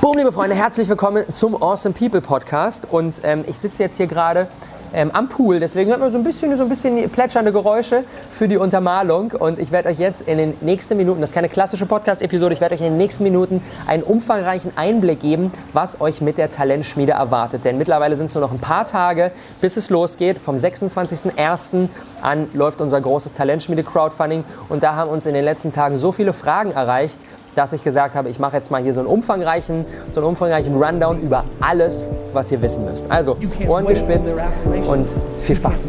Boom, liebe Freunde, herzlich willkommen zum Awesome People Podcast. Und ähm, ich sitze jetzt hier gerade ähm, am Pool, deswegen hört man so ein bisschen, so ein bisschen plätschernde Geräusche für die Untermalung. Und ich werde euch jetzt in den nächsten Minuten, das ist keine klassische Podcast-Episode, ich werde euch in den nächsten Minuten einen umfangreichen Einblick geben, was euch mit der Talentschmiede erwartet. Denn mittlerweile sind es nur noch ein paar Tage, bis es losgeht. Vom 26.01. an läuft unser großes Talentschmiede-Crowdfunding. Und da haben uns in den letzten Tagen so viele Fragen erreicht, dass ich gesagt habe, ich mache jetzt mal hier so einen umfangreichen, so einen umfangreichen Rundown über alles, was ihr wissen müsst. Also Ohren gespitzt und viel Spaß.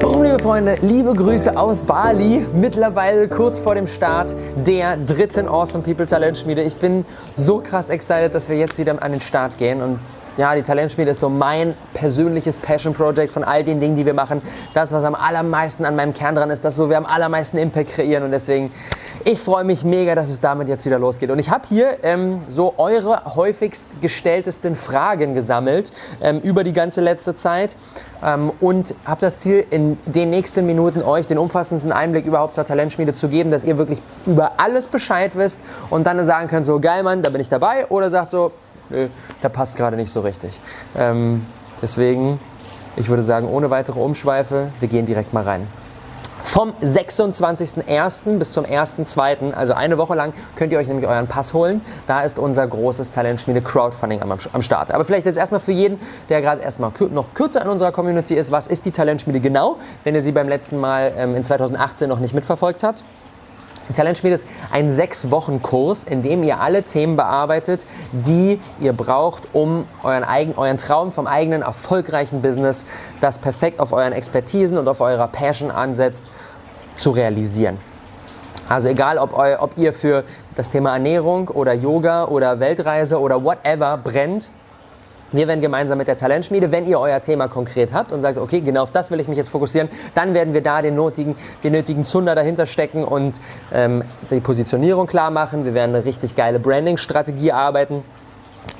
Boom, liebe Freunde, liebe Grüße aus Bali. Mittlerweile kurz vor dem Start der dritten Awesome People Talent Schmiede. Ich bin so krass excited, dass wir jetzt wieder an den Start gehen und ja, die Talentschmiede ist so mein persönliches Passion Project von all den Dingen, die wir machen. Das, was am allermeisten an meinem Kern dran ist, das, wo wir am allermeisten Impact kreieren. Und deswegen, ich freue mich mega, dass es damit jetzt wieder losgeht. Und ich habe hier ähm, so eure häufigst gestelltesten Fragen gesammelt ähm, über die ganze letzte Zeit. Ähm, und habe das Ziel, in den nächsten Minuten euch den umfassendsten Einblick überhaupt zur Talentschmiede zu geben, dass ihr wirklich über alles Bescheid wisst und dann sagen könnt, so geil Mann, da bin ich dabei. Oder sagt so, nö, der passt gerade nicht so richtig. Ähm, deswegen, ich würde sagen, ohne weitere Umschweife, wir gehen direkt mal rein. Vom 26.01. bis zum 1.02., also eine Woche lang, könnt ihr euch nämlich euren Pass holen. Da ist unser großes Talentschmiede Crowdfunding am, am Start. Aber vielleicht jetzt erstmal für jeden, der gerade erstmal noch kürzer in unserer Community ist, was ist die Talentschmiede genau, wenn ihr sie beim letzten Mal ähm, in 2018 noch nicht mitverfolgt habt? Talentschmiede ist ein sechs Wochen Kurs, in dem ihr alle Themen bearbeitet, die ihr braucht, um euren, eigen, euren Traum vom eigenen erfolgreichen Business, das perfekt auf euren Expertisen und auf eurer Passion ansetzt, zu realisieren. Also egal, ob, eu, ob ihr für das Thema Ernährung oder Yoga oder Weltreise oder whatever brennt, wir werden gemeinsam mit der Talentschmiede, wenn ihr euer Thema konkret habt und sagt, okay, genau auf das will ich mich jetzt fokussieren, dann werden wir da den nötigen, den nötigen Zunder dahinter stecken und ähm, die Positionierung klar machen. Wir werden eine richtig geile Branding-Strategie arbeiten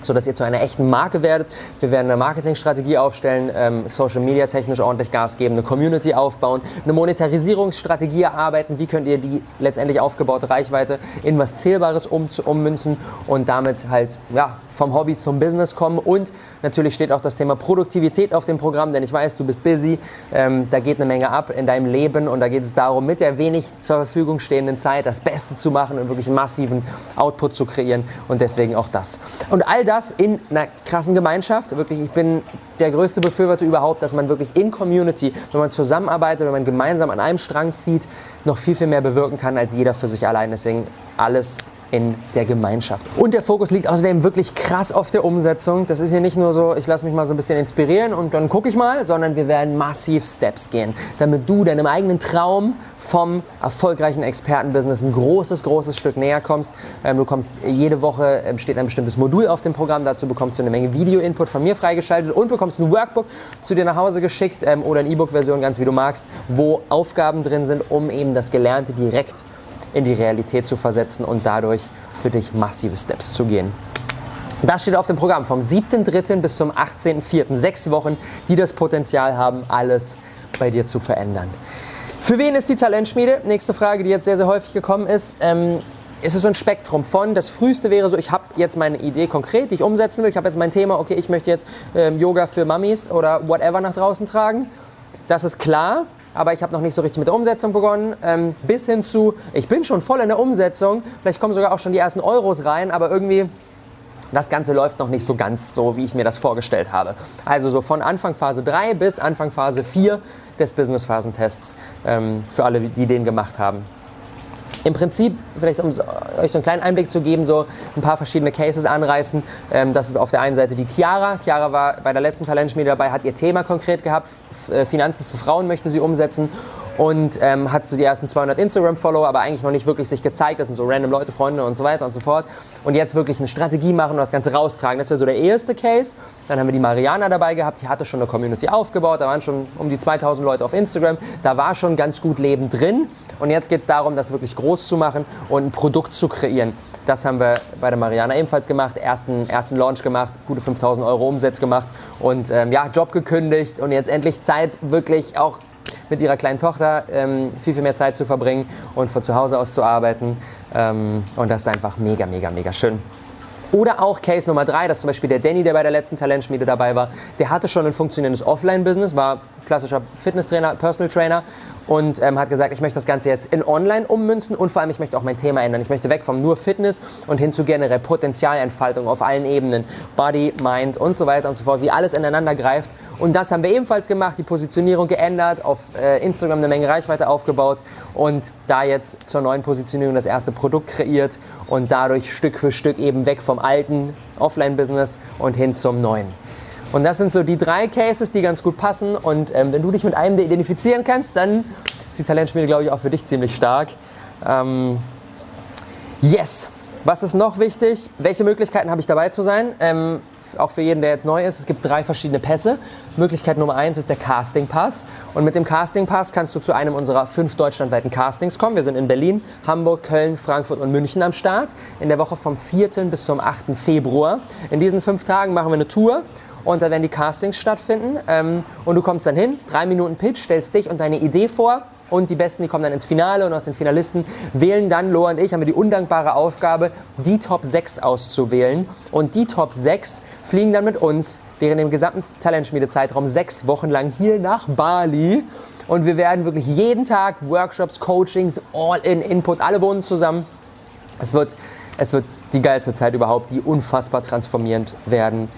sodass ihr zu einer echten Marke werdet. Wir werden eine Marketingstrategie aufstellen, ähm, Social Media technisch ordentlich Gas geben, eine Community aufbauen, eine Monetarisierungsstrategie erarbeiten. Wie könnt ihr die letztendlich aufgebaute Reichweite in was Zählbares um, ummünzen und damit halt ja, vom Hobby zum Business kommen. Und natürlich steht auch das Thema Produktivität auf dem Programm, denn ich weiß, du bist busy, ähm, da geht eine Menge ab in deinem Leben und da geht es darum, mit der wenig zur Verfügung stehenden Zeit das Beste zu machen und wirklich einen massiven Output zu kreieren und deswegen auch das. Und all das in einer krassen Gemeinschaft. Wirklich, ich bin der größte Befürworter überhaupt, dass man wirklich in Community, wenn man zusammenarbeitet, wenn man gemeinsam an einem Strang zieht, noch viel, viel mehr bewirken kann als jeder für sich allein. Deswegen alles in der Gemeinschaft. Und der Fokus liegt außerdem wirklich krass auf der Umsetzung. Das ist hier nicht nur so, ich lasse mich mal so ein bisschen inspirieren und dann gucke ich mal, sondern wir werden massiv Steps gehen, damit du deinem eigenen Traum vom erfolgreichen Expertenbusiness ein großes, großes Stück näher kommst. Ähm, du kommst jede Woche ähm, steht ein bestimmtes Modul auf dem Programm. Dazu bekommst du eine Menge Video-Input von mir freigeschaltet und bekommst ein Workbook zu dir nach Hause geschickt ähm, oder eine E-Book-Version, ganz wie du magst, wo Aufgaben drin sind, um eben das Gelernte direkt in die Realität zu versetzen und dadurch für dich massive Steps zu gehen. Das steht auf dem Programm vom 7.3. bis zum 18.4. Sechs Wochen, die das Potenzial haben, alles bei dir zu verändern. Für wen ist die Talentschmiede? Nächste Frage, die jetzt sehr, sehr häufig gekommen ist. Ähm, ist so ein Spektrum von, das früheste wäre so, ich habe jetzt meine Idee konkret, die ich umsetzen will. Ich habe jetzt mein Thema, okay, ich möchte jetzt ähm, Yoga für Mummies oder whatever nach draußen tragen. Das ist klar aber ich habe noch nicht so richtig mit der Umsetzung begonnen. Ähm, bis hin zu, ich bin schon voll in der Umsetzung, vielleicht kommen sogar auch schon die ersten Euros rein, aber irgendwie das Ganze läuft noch nicht so ganz so, wie ich mir das vorgestellt habe. Also so von Anfang Phase 3 bis Anfang Phase 4 des Business-Phasentests ähm, für alle, die den gemacht haben im Prinzip, vielleicht um euch so einen kleinen Einblick zu geben, so ein paar verschiedene Cases anreißen. Ähm, das ist auf der einen Seite die Chiara. Chiara war bei der letzten Talentschmiede dabei, hat ihr Thema konkret gehabt, äh, Finanzen für Frauen möchte sie umsetzen und ähm, hat so die ersten 200 Instagram-Follower, aber eigentlich noch nicht wirklich sich gezeigt. Das sind so random Leute, Freunde und so weiter und so fort. Und jetzt wirklich eine Strategie machen und das Ganze raustragen. Das wäre so der erste Case. Dann haben wir die Mariana dabei gehabt, die hatte schon eine Community aufgebaut, da waren schon um die 2000 Leute auf Instagram, da war schon ganz gut Leben drin. Und jetzt geht es darum, das wirklich groß zu machen und ein Produkt zu kreieren. Das haben wir bei der Mariana ebenfalls gemacht, ersten, ersten Launch gemacht, gute 5000 Euro Umsatz gemacht und ähm, ja, Job gekündigt und jetzt endlich Zeit wirklich auch mit ihrer kleinen Tochter ähm, viel, viel mehr Zeit zu verbringen und von zu Hause aus zu arbeiten. Ähm, und das ist einfach mega, mega, mega schön. Oder auch Case Nummer drei, das ist zum Beispiel der Danny, der bei der letzten Talentschmiede dabei war. Der hatte schon ein funktionierendes Offline-Business, war klassischer Fitnesstrainer, Personal Trainer und ähm, hat gesagt, ich möchte das Ganze jetzt in Online ummünzen und vor allem, ich möchte auch mein Thema ändern. Ich möchte weg vom nur Fitness und hin zu generell Potenzialentfaltung auf allen Ebenen, Body, Mind und so weiter und so fort, wie alles ineinander greift. Und das haben wir ebenfalls gemacht, die Positionierung geändert, auf äh, Instagram eine Menge Reichweite aufgebaut und da jetzt zur neuen Positionierung das erste Produkt kreiert und dadurch Stück für Stück eben weg vom alten Offline-Business und hin zum neuen. Und das sind so die drei Cases, die ganz gut passen. Und ähm, wenn du dich mit einem identifizieren kannst, dann ist die Talentspiele, glaube ich, auch für dich ziemlich stark. Ähm, yes. Was ist noch wichtig? Welche Möglichkeiten habe ich dabei zu sein? Ähm, auch für jeden, der jetzt neu ist, es gibt drei verschiedene Pässe. Möglichkeit Nummer eins ist der Casting Pass. Und mit dem Casting Pass kannst du zu einem unserer fünf deutschlandweiten Castings kommen. Wir sind in Berlin, Hamburg, Köln, Frankfurt und München am Start. In der Woche vom 4. bis zum 8. Februar. In diesen fünf Tagen machen wir eine Tour und da werden die Castings stattfinden. Ähm, und du kommst dann hin, drei Minuten Pitch, stellst dich und deine Idee vor. Und die Besten, die kommen dann ins Finale und aus den Finalisten wählen dann, Loa und ich, haben wir die undankbare Aufgabe, die Top 6 auszuwählen. Und die Top 6 fliegen dann mit uns während dem gesamten Talentschmiede-Zeitraum sechs Wochen lang hier nach Bali. Und wir werden wirklich jeden Tag Workshops, Coachings, All-in-Input, alle wohnen zusammen. Es wird, es wird die geilste Zeit überhaupt, die unfassbar transformierend werden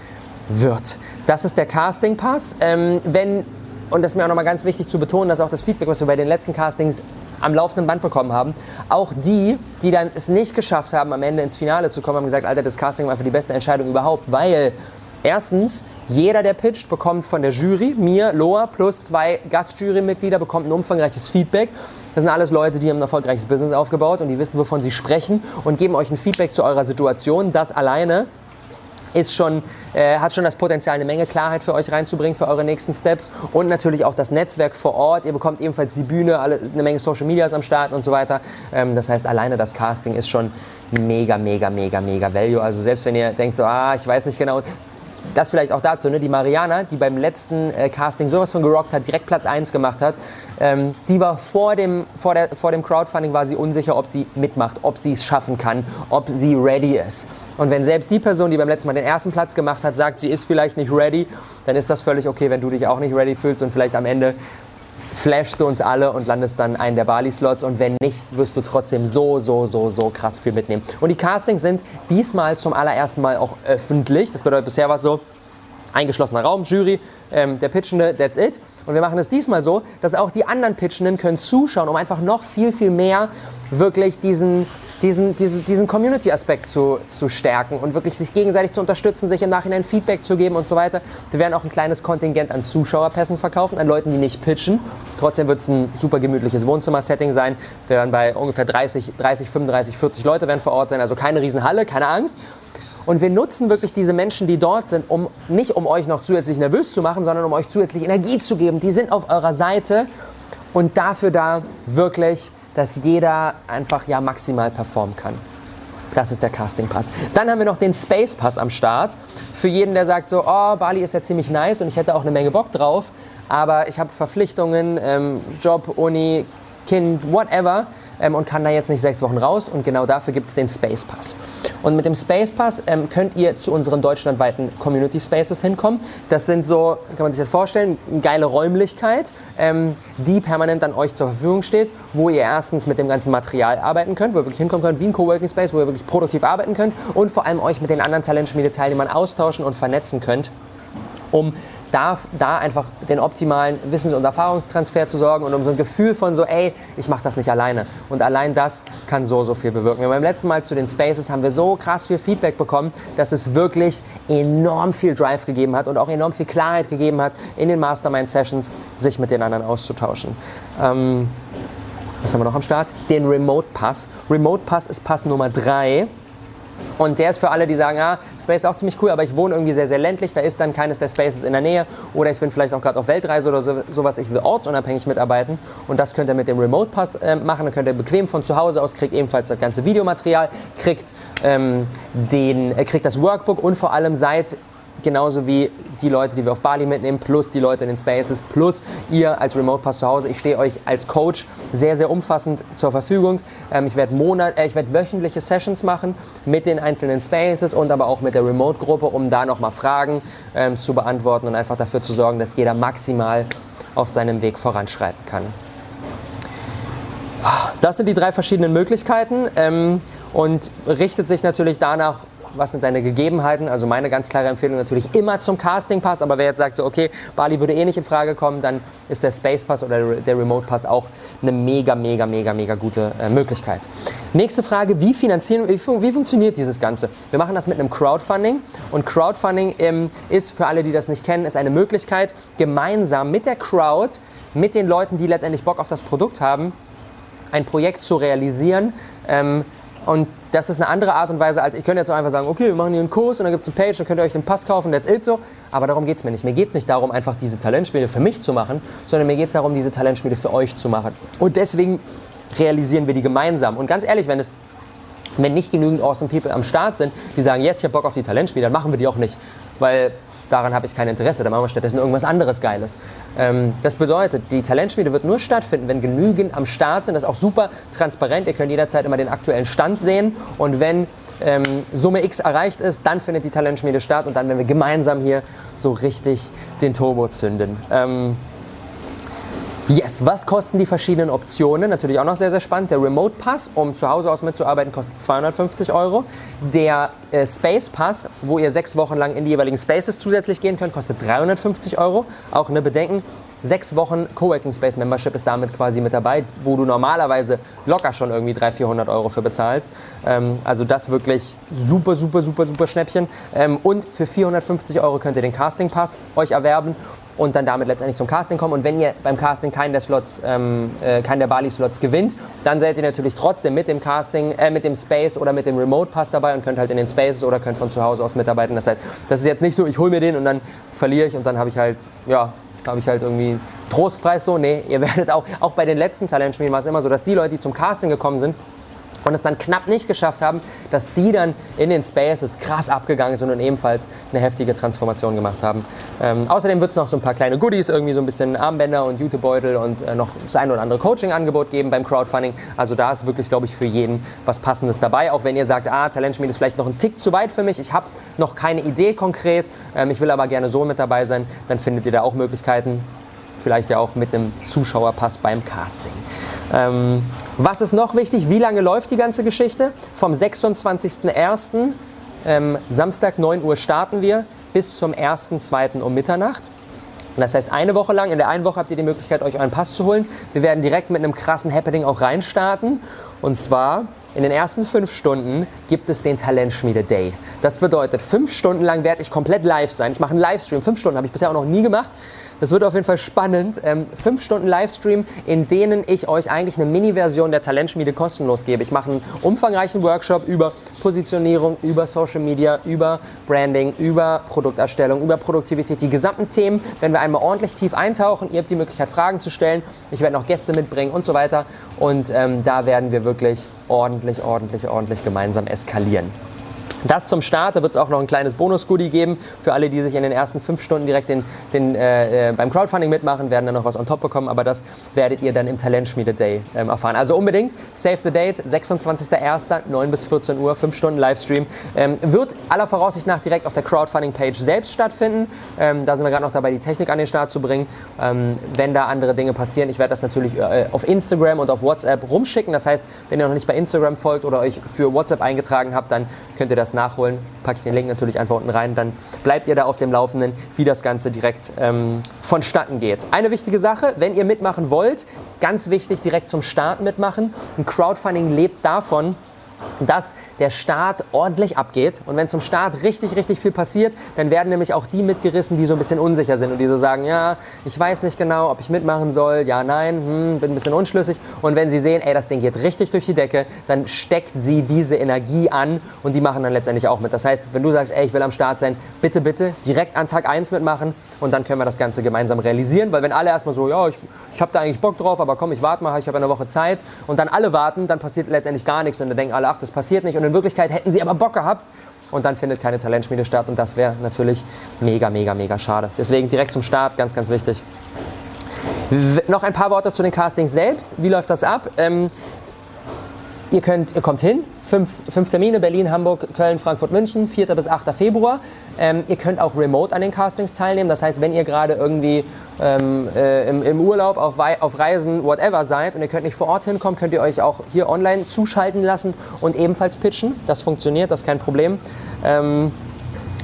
wird. Das ist der Casting Pass. Ähm, wenn, und das ist mir auch nochmal ganz wichtig zu betonen, dass auch das Feedback, was wir bei den letzten Castings am laufenden Band bekommen haben, auch die, die dann es nicht geschafft haben, am Ende ins Finale zu kommen, haben gesagt, Alter, das Casting war für die beste Entscheidung überhaupt, weil erstens, jeder, der pitcht, bekommt von der Jury, mir, Loa, plus zwei Gastjurymitglieder, bekommt ein umfangreiches Feedback. Das sind alles Leute, die haben ein erfolgreiches Business aufgebaut und die wissen, wovon sie sprechen und geben euch ein Feedback zu eurer Situation. Das alleine ist schon, äh, hat schon das Potenzial, eine Menge Klarheit für euch reinzubringen für eure nächsten Steps und natürlich auch das Netzwerk vor Ort. Ihr bekommt ebenfalls die Bühne, alle, eine Menge Social Medias am Start und so weiter. Ähm, das heißt, alleine das Casting ist schon mega, mega, mega, mega Value. Also selbst wenn ihr denkt so, ah, ich weiß nicht genau, das vielleicht auch dazu, ne? die Mariana, die beim letzten äh, Casting sowas von gerockt hat, direkt Platz 1 gemacht hat, ähm, die war vor dem, vor, der, vor dem Crowdfunding war sie unsicher, ob sie mitmacht, ob sie es schaffen kann, ob sie ready ist. Und wenn selbst die Person, die beim letzten Mal den ersten Platz gemacht hat, sagt, sie ist vielleicht nicht ready, dann ist das völlig okay, wenn du dich auch nicht ready fühlst und vielleicht am Ende flashst du uns alle und landest dann einen der Bali-Slots und wenn nicht, wirst du trotzdem so, so, so, so krass viel mitnehmen. Und die Castings sind diesmal zum allerersten Mal auch öffentlich. Das bedeutet, bisher war es so, eingeschlossener Raum, Jury, ähm, der Pitchende, that's it. Und wir machen es diesmal so, dass auch die anderen Pitchenden können zuschauen, um einfach noch viel, viel mehr wirklich diesen diesen, diesen, diesen Community-Aspekt zu, zu stärken und wirklich sich gegenseitig zu unterstützen, sich im Nachhinein Feedback zu geben und so weiter. Wir werden auch ein kleines Kontingent an Zuschauerpässen verkaufen, an Leuten, die nicht pitchen. Trotzdem wird es ein super gemütliches Wohnzimmer-Setting sein. Wir werden bei ungefähr 30, 30, 35, 40 Leute werden vor Ort sein, also keine Riesenhalle, keine Angst. Und wir nutzen wirklich diese Menschen, die dort sind, um nicht um euch noch zusätzlich nervös zu machen, sondern um euch zusätzlich Energie zu geben. Die sind auf eurer Seite und dafür da wirklich dass jeder einfach ja maximal performen kann. Das ist der Casting Pass. Dann haben wir noch den Space Pass am Start. Für jeden, der sagt so, oh, Bali ist ja ziemlich nice und ich hätte auch eine Menge Bock drauf, aber ich habe Verpflichtungen, ähm, Job, Uni, Kind, whatever ähm, und kann da jetzt nicht sechs Wochen raus und genau dafür gibt es den Space Pass. Und mit dem Space Pass ähm, könnt ihr zu unseren deutschlandweiten Community Spaces hinkommen. Das sind so, kann man sich das vorstellen, eine geile Räumlichkeit, ähm, die permanent an euch zur Verfügung steht, wo ihr erstens mit dem ganzen Material arbeiten könnt, wo ihr wirklich hinkommen könnt wie ein Coworking Space, wo ihr wirklich produktiv arbeiten könnt und vor allem euch mit den anderen Talentschmiede-Teilnehmern austauschen und vernetzen könnt, um darf da einfach den optimalen Wissens- und Erfahrungstransfer zu sorgen und um so ein Gefühl von so, ey, ich mache das nicht alleine. Und allein das kann so, so viel bewirken. Wir beim letzten Mal zu den Spaces haben wir so krass viel Feedback bekommen, dass es wirklich enorm viel Drive gegeben hat und auch enorm viel Klarheit gegeben hat, in den Mastermind-Sessions sich mit den anderen auszutauschen. Ähm, was haben wir noch am Start? Den Remote Pass. Remote Pass ist Pass Nummer 3. Und der ist für alle, die sagen, ah, Space ist auch ziemlich cool, aber ich wohne irgendwie sehr, sehr ländlich, da ist dann keines der Spaces in der Nähe. Oder ich bin vielleicht auch gerade auf Weltreise oder so, sowas, ich will ortsunabhängig mitarbeiten. Und das könnt ihr mit dem Remote Pass äh, machen, dann könnt ihr bequem von zu Hause aus, kriegt ebenfalls das ganze Videomaterial, kriegt, ähm, den, äh, kriegt das Workbook und vor allem seid genauso wie die Leute, die wir auf Bali mitnehmen, plus die Leute in den Spaces, plus ihr als Remote Pass zu Hause. Ich stehe euch als Coach sehr, sehr umfassend zur Verfügung. Ähm, ich werde äh, ich wöchentliche Sessions machen mit den einzelnen Spaces und aber auch mit der Remote-Gruppe, um da nochmal Fragen ähm, zu beantworten und einfach dafür zu sorgen, dass jeder maximal auf seinem Weg voranschreiten kann. Das sind die drei verschiedenen Möglichkeiten ähm, und richtet sich natürlich danach, was sind deine Gegebenheiten? Also meine ganz klare Empfehlung natürlich immer zum Casting Pass, aber wer jetzt sagt so, okay, Bali würde eh nicht in Frage kommen, dann ist der Space Pass oder der Remote Pass auch eine mega, mega, mega, mega gute äh, Möglichkeit. Nächste Frage, wie finanzieren, wie, wie, funktioniert dieses Ganze? Wir machen das mit einem Crowdfunding und Crowdfunding ähm, ist für alle, die das nicht kennen, ist eine Möglichkeit, gemeinsam mit der Crowd, mit den Leuten, die letztendlich Bock auf das Produkt haben, ein Projekt zu realisieren, ähm, und das ist eine andere Art und Weise, als ich könnte jetzt auch einfach sagen, okay, wir machen hier einen Kurs und dann gibt es eine Page, dann könnt ihr euch den Pass kaufen, that's it so. Aber darum geht es mir nicht. Mir geht es nicht darum, einfach diese Talentspiele für mich zu machen, sondern mir geht es darum, diese Talentspiele für euch zu machen. Und deswegen realisieren wir die gemeinsam. Und ganz ehrlich, wenn es wenn nicht genügend Awesome People am Start sind, die sagen, jetzt ich habe Bock auf die Talentspiele, dann machen wir die auch nicht. Weil daran habe ich kein Interesse, dann machen wir stattdessen irgendwas anderes Geiles. Ähm, das bedeutet, die Talentschmiede wird nur stattfinden, wenn genügend am Start sind. Das ist auch super transparent. Ihr könnt jederzeit immer den aktuellen Stand sehen. Und wenn ähm, Summe X erreicht ist, dann findet die Talentschmiede statt und dann werden wir gemeinsam hier so richtig den Turbo zünden. Ähm, Yes, was kosten die verschiedenen Optionen? Natürlich auch noch sehr, sehr spannend. Der Remote Pass, um zu Hause aus mitzuarbeiten, kostet 250 Euro. Der äh, Space Pass, wo ihr sechs Wochen lang in die jeweiligen Spaces zusätzlich gehen könnt, kostet 350 Euro. Auch eine Bedenken. Sechs Wochen Coworking Space Membership ist damit quasi mit dabei, wo du normalerweise locker schon irgendwie 300, 400 Euro für bezahlst. Ähm, also das wirklich super, super, super, super Schnäppchen. Ähm, und für 450 Euro könnt ihr den Casting Pass euch erwerben und dann damit letztendlich zum Casting kommen. Und wenn ihr beim Casting keinen der Slots, ähm, äh, keinen der Bali-Slots gewinnt, dann seid ihr natürlich trotzdem mit dem Casting, äh, mit dem Space oder mit dem Remote Pass dabei und könnt halt in den Spaces oder könnt von zu Hause aus mitarbeiten. Das, heißt, das ist jetzt nicht so, ich hole mir den und dann verliere ich und dann habe ich halt, ja, habe ich halt irgendwie Trostpreis so. Nee, ihr werdet auch, auch bei den letzten Talentspielen war es immer so, dass die Leute, die zum Casting gekommen sind, und es dann knapp nicht geschafft haben, dass die dann in den Spaces krass abgegangen sind und ebenfalls eine heftige Transformation gemacht haben. Ähm, außerdem wird es noch so ein paar kleine Goodies, irgendwie so ein bisschen Armbänder und Jutebeutel und äh, noch das ein oder andere Coaching-Angebot geben beim Crowdfunding. Also da ist wirklich, glaube ich, für jeden was Passendes dabei. Auch wenn ihr sagt, ah, Talentschmied ist vielleicht noch ein Tick zu weit für mich, ich habe noch keine Idee konkret, ähm, ich will aber gerne so mit dabei sein, dann findet ihr da auch Möglichkeiten vielleicht ja auch mit einem Zuschauerpass beim Casting. Ähm, was ist noch wichtig? Wie lange läuft die ganze Geschichte? Vom 26.01. Ähm, Samstag 9 Uhr starten wir bis zum 1.2. um Mitternacht. Das heißt, eine Woche lang, in der einen Woche habt ihr die Möglichkeit, euch euren Pass zu holen. Wir werden direkt mit einem krassen Happening auch reinstarten. Und zwar in den ersten fünf Stunden gibt es den Talentschmiede Day. Das bedeutet, fünf Stunden lang werde ich komplett live sein. Ich mache einen Livestream. Fünf Stunden habe ich bisher auch noch nie gemacht. Das wird auf jeden Fall spannend. Ähm, fünf Stunden Livestream, in denen ich euch eigentlich eine Mini-Version der Talentschmiede kostenlos gebe. Ich mache einen umfangreichen Workshop über Positionierung, über Social Media, über Branding, über Produkterstellung, über Produktivität. Die gesamten Themen, wenn wir einmal ordentlich tief eintauchen. Ihr habt die Möglichkeit, Fragen zu stellen. Ich werde noch Gäste mitbringen und so weiter. Und ähm, da werden wir wirklich ordentlich, ordentlich, ordentlich gemeinsam eskalieren. Das zum Start, da wird es auch noch ein kleines Bonus-Goodie geben für alle, die sich in den ersten fünf Stunden direkt den, den, äh, äh beim Crowdfunding mitmachen, werden dann noch was on top bekommen, aber das werdet ihr dann im Talentschmiede Day ähm, erfahren. Also unbedingt, save the date, 26.01., 9 bis 14 Uhr, 5 Stunden Livestream. Ähm, wird aller Voraussicht nach direkt auf der Crowdfunding-Page selbst stattfinden. Ähm, da sind wir gerade noch dabei, die Technik an den Start zu bringen. Ähm, wenn da andere Dinge passieren, ich werde das natürlich äh, auf Instagram und auf WhatsApp rumschicken. Das heißt, wenn ihr noch nicht bei Instagram folgt oder euch für WhatsApp eingetragen habt, dann könnt ihr das das nachholen, packe ich den Link natürlich einfach unten rein. Dann bleibt ihr da auf dem Laufenden, wie das Ganze direkt ähm, vonstatten geht. Eine wichtige Sache, wenn ihr mitmachen wollt, ganz wichtig, direkt zum Start mitmachen. Ein Crowdfunding lebt davon, dass der Start ordentlich abgeht. Und wenn zum Start richtig, richtig viel passiert, dann werden nämlich auch die mitgerissen, die so ein bisschen unsicher sind und die so sagen, ja, ich weiß nicht genau, ob ich mitmachen soll, ja, nein, hm, bin ein bisschen unschlüssig. Und wenn sie sehen, ey, das Ding geht richtig durch die Decke, dann steckt sie diese Energie an und die machen dann letztendlich auch mit. Das heißt, wenn du sagst, ey, ich will am Start sein, bitte, bitte direkt an Tag 1 mitmachen und dann können wir das Ganze gemeinsam realisieren. Weil wenn alle erstmal so, ja, ich, ich habe da eigentlich Bock drauf, aber komm, ich warte mal, ich habe eine Woche Zeit und dann alle warten, dann passiert letztendlich gar nichts und dann denken alle, ach, das passiert nicht. Und in Wirklichkeit hätten sie aber Bock gehabt und dann findet keine Talentschmiede statt und das wäre natürlich mega, mega, mega schade. Deswegen direkt zum Start, ganz, ganz wichtig. W noch ein paar Worte zu den Castings selbst. Wie läuft das ab? Ähm, ihr, könnt, ihr kommt hin, fünf, fünf Termine, Berlin, Hamburg, Köln, Frankfurt, München, 4. bis 8. Februar. Ähm, ihr könnt auch remote an den Castings teilnehmen. Das heißt, wenn ihr gerade irgendwie ähm, äh, im, im, Urlaub, auf, auf, Reisen, whatever seid und ihr könnt nicht vor Ort hinkommen, könnt ihr euch auch hier online zuschalten lassen und ebenfalls pitchen. Das funktioniert, das ist kein Problem. Ähm,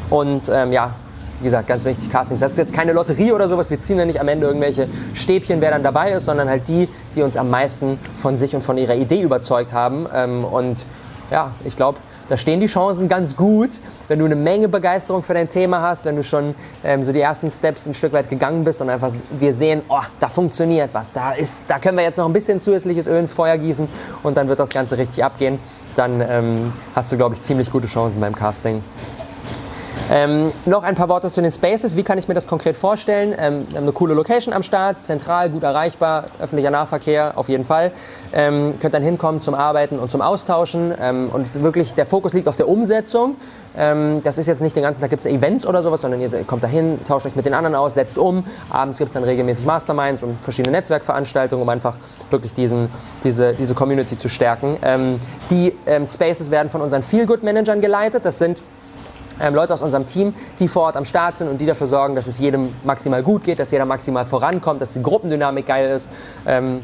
und ähm, ja, wie gesagt, ganz wichtig, Castings. Das ist jetzt keine Lotterie oder sowas. Wir ziehen ja nicht am Ende irgendwelche Stäbchen, wer dann dabei ist, sondern halt die, die uns am meisten von sich und von ihrer Idee überzeugt haben. Ähm, und ja, ich glaube, da stehen die Chancen ganz gut, wenn du eine Menge Begeisterung für dein Thema hast, wenn du schon ähm, so die ersten Steps ein Stück weit gegangen bist und einfach wir sehen, oh, da funktioniert was, da ist, da können wir jetzt noch ein bisschen zusätzliches Öl ins Feuer gießen und dann wird das Ganze richtig abgehen. Dann ähm, hast du, glaube ich, ziemlich gute Chancen beim Casting. Ähm, noch ein paar Worte zu den Spaces. Wie kann ich mir das konkret vorstellen? Ähm, wir haben eine coole Location am Start, zentral, gut erreichbar, öffentlicher Nahverkehr auf jeden Fall. Ähm, könnt dann hinkommen zum Arbeiten und zum Austauschen. Ähm, und wirklich, der Fokus liegt auf der Umsetzung. Ähm, das ist jetzt nicht den ganzen Tag gibt es Events oder sowas, sondern ihr kommt dahin, tauscht euch mit den anderen aus, setzt um. Abends gibt es dann regelmäßig Masterminds und verschiedene Netzwerkveranstaltungen, um einfach wirklich diesen, diese, diese Community zu stärken. Ähm, die Spaces werden von unseren Feel-Good-Managern geleitet. Das sind ähm, Leute aus unserem Team, die vor Ort am Start sind und die dafür sorgen, dass es jedem maximal gut geht, dass jeder maximal vorankommt, dass die Gruppendynamik geil ist. Ähm,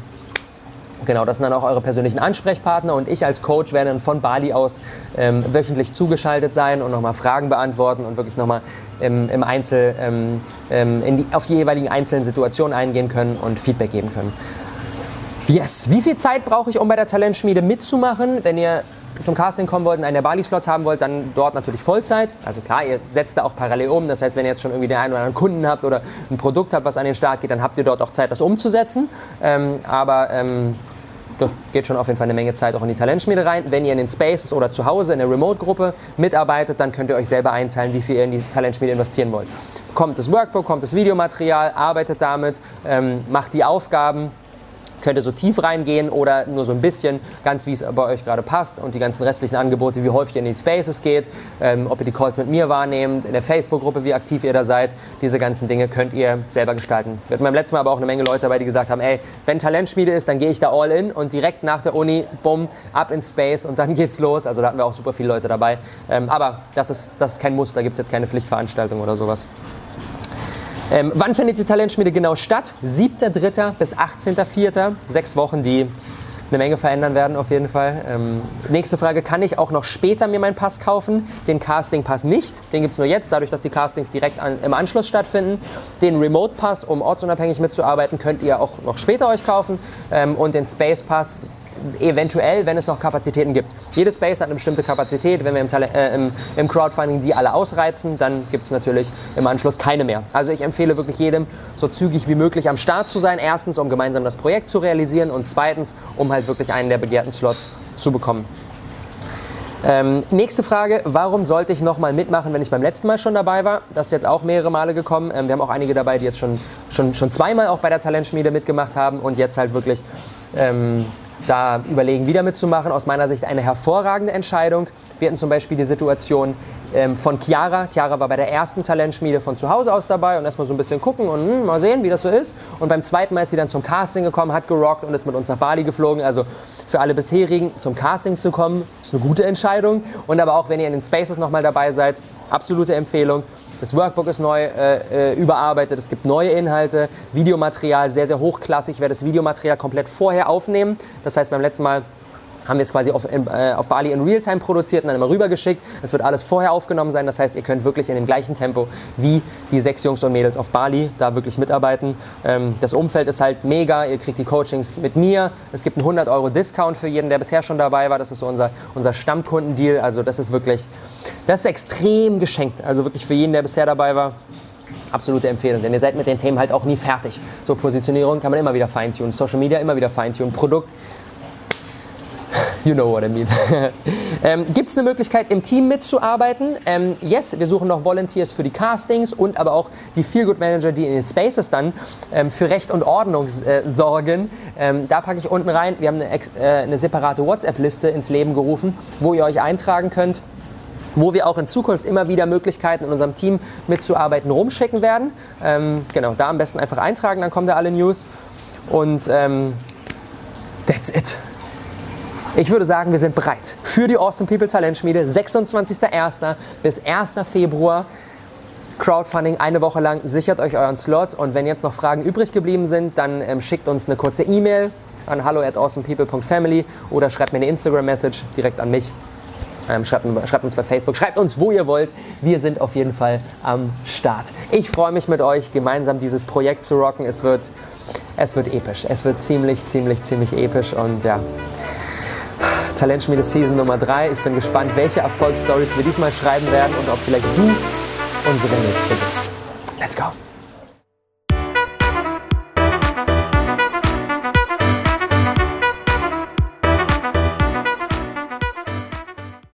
Genau, das sind dann auch eure persönlichen Ansprechpartner und ich als Coach werde dann von Bali aus ähm, wöchentlich zugeschaltet sein und nochmal Fragen beantworten und wirklich nochmal im, im Einzel, ähm, ähm, die, auf die jeweiligen einzelnen Situationen eingehen können und Feedback geben können. Yes, wie viel Zeit brauche ich, um bei der Talentschmiede mitzumachen? Wenn ihr zum Casting kommen wollt und einen der Bali-Slots haben wollt, dann dort natürlich Vollzeit. Also klar, ihr setzt da auch parallel um. Das heißt, wenn ihr jetzt schon irgendwie den einen oder anderen Kunden habt oder ein Produkt habt, was an den Start geht, dann habt ihr dort auch Zeit, das umzusetzen. Ähm, aber ähm, das geht schon auf jeden Fall eine Menge Zeit auch in die Talentschmiede rein. Wenn ihr in den Spaces oder zu Hause in der Remote-Gruppe mitarbeitet, dann könnt ihr euch selber einteilen, wie viel ihr in die Talentschmiede investieren wollt. Kommt das Workbook, kommt das Videomaterial, arbeitet damit, ähm, macht die Aufgaben könnt ihr so tief reingehen oder nur so ein bisschen, ganz wie es bei euch gerade passt und die ganzen restlichen Angebote, wie häufig ihr in die Spaces geht, ähm, ob ihr die Calls mit mir wahrnehmt, in der Facebook-Gruppe, wie aktiv ihr da seid, diese ganzen Dinge könnt ihr selber gestalten. Wir hatten beim letzten Mal aber auch eine Menge Leute dabei, die gesagt haben, ey, wenn Talentschmiede ist, dann gehe ich da all in und direkt nach der Uni, bumm, ab in Space und dann geht's los. Also da hatten wir auch super viele Leute dabei. Ähm, aber das ist, das ist kein Muss, da gibt es jetzt keine Pflichtveranstaltung oder sowas. Ähm, wann findet die Talentschmiede genau statt? 7.3. bis 18.4. Sechs Wochen, die eine Menge verändern werden auf jeden Fall. Ähm, nächste Frage, kann ich auch noch später mir meinen Pass kaufen? Den Casting-Pass nicht, den gibt es nur jetzt, dadurch, dass die Castings direkt an, im Anschluss stattfinden. Den Remote-Pass, um ortsunabhängig mitzuarbeiten, könnt ihr auch noch später euch kaufen. Ähm, und den Space-Pass, eventuell, wenn es noch Kapazitäten gibt. Jedes Space hat eine bestimmte Kapazität. Wenn wir im, äh, im, im Crowdfunding die alle ausreizen, dann gibt es natürlich im Anschluss keine mehr. Also ich empfehle wirklich jedem, so zügig wie möglich am Start zu sein. Erstens, um gemeinsam das Projekt zu realisieren und zweitens, um halt wirklich einen der begehrten Slots zu bekommen. Ähm, nächste Frage, warum sollte ich nochmal mitmachen, wenn ich beim letzten Mal schon dabei war? Das ist jetzt auch mehrere Male gekommen. Ähm, wir haben auch einige dabei, die jetzt schon, schon, schon zweimal auch bei der Talentschmiede mitgemacht haben und jetzt halt wirklich ähm, da überlegen, wieder mitzumachen. Aus meiner Sicht eine hervorragende Entscheidung. Wir hatten zum Beispiel die Situation ähm, von Chiara. Chiara war bei der ersten Talentschmiede von zu Hause aus dabei und erstmal so ein bisschen gucken und hm, mal sehen, wie das so ist. Und beim zweiten Mal ist sie dann zum Casting gekommen, hat gerockt und ist mit uns nach Bali geflogen. Also für alle bisherigen zum Casting zu kommen, ist eine gute Entscheidung. Und aber auch wenn ihr in den Spaces nochmal dabei seid, absolute Empfehlung. Das Workbook ist neu äh, äh, überarbeitet, es gibt neue Inhalte, Videomaterial sehr, sehr hochklassig. Ich werde das Videomaterial komplett vorher aufnehmen. Das heißt, beim letzten Mal haben wir es quasi auf, äh, auf Bali in Realtime produziert und dann immer rübergeschickt. Es wird alles vorher aufgenommen sein, das heißt, ihr könnt wirklich in dem gleichen Tempo wie die sechs Jungs und Mädels auf Bali da wirklich mitarbeiten. Ähm, das Umfeld ist halt mega, ihr kriegt die Coachings mit mir. Es gibt einen 100 Euro Discount für jeden, der bisher schon dabei war. Das ist so unser, unser Stammkundendeal. Also das ist wirklich, das ist extrem geschenkt. Also wirklich für jeden, der bisher dabei war absolute Empfehlung, denn ihr seid mit den Themen halt auch nie fertig. So Positionierung kann man immer wieder feintunen, Social Media immer wieder feintunen, Produkt You know what I mean. ähm, Gibt es eine Möglichkeit, im Team mitzuarbeiten? Ähm, yes, wir suchen noch Volunteers für die Castings und aber auch die Feelgood Manager, die in den Spaces dann ähm, für Recht und Ordnung äh, sorgen. Ähm, da packe ich unten rein. Wir haben eine, äh, eine separate WhatsApp-Liste ins Leben gerufen, wo ihr euch eintragen könnt wo wir auch in Zukunft immer wieder Möglichkeiten in unserem Team mitzuarbeiten rumschicken werden. Ähm, genau, da am besten einfach eintragen, dann kommen da alle News. Und ähm, that's it. Ich würde sagen, wir sind bereit für die Awesome People Talentschmiede. 26.01. bis 1. Februar. Crowdfunding eine Woche lang. Sichert euch euren Slot. Und wenn jetzt noch Fragen übrig geblieben sind, dann ähm, schickt uns eine kurze E-Mail an hallo at awesomepeople.family oder schreibt mir eine Instagram-Message direkt an mich. Ähm, schreibt, schreibt, uns bei Facebook, schreibt uns, wo ihr wollt. Wir sind auf jeden Fall am Start. Ich freue mich mit euch, gemeinsam dieses Projekt zu rocken. Es wird, es wird episch. Es wird ziemlich, ziemlich, ziemlich episch. Und ja, Talentschmiede Season Nummer 3. Ich bin gespannt, welche Erfolgsstories wir diesmal schreiben werden und ob vielleicht du unsere nächste bist. Let's go!